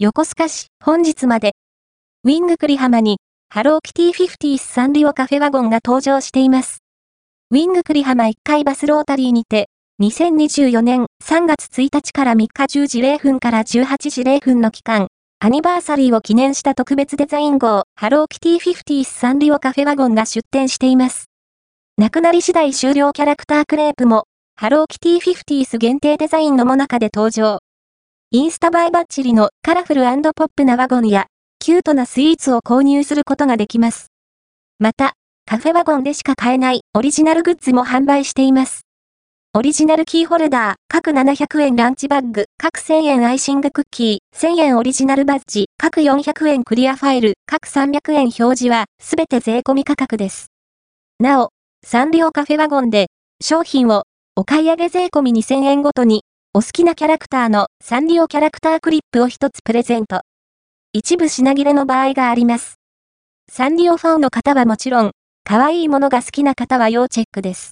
横須賀市、本日まで。ウィング栗浜に、ハローキティ50スサンリオカフェワゴンが登場しています。ウィング栗浜1階バスロータリーにて、2024年3月1日から3日10時0分から18時0分の期間、アニバーサリーを記念した特別デザイン号、ハローキティ50スサンリオカフェワゴンが出展しています。なくなり次第終了キャラクタークレープも、ハローキティ50ス限定デザインのもなかで登場。インスタ映えバッチリのカラフルポップなワゴンや、キュートなスイーツを購入することができます。また、カフェワゴンでしか買えないオリジナルグッズも販売しています。オリジナルキーホルダー、各700円ランチバッグ、各1000円アイシングクッキー、1000円オリジナルバッジ、各400円クリアファイル、各300円表示は、すべて税込み価格です。なお、サンリオカフェワゴンで、商品を、お買い上げ税込み2000円ごとに、お好きなキャラクターのサンリオキャラクタークリップを一つプレゼント。一部品切れの場合があります。サンリオファンの方はもちろん、可愛いものが好きな方は要チェックです。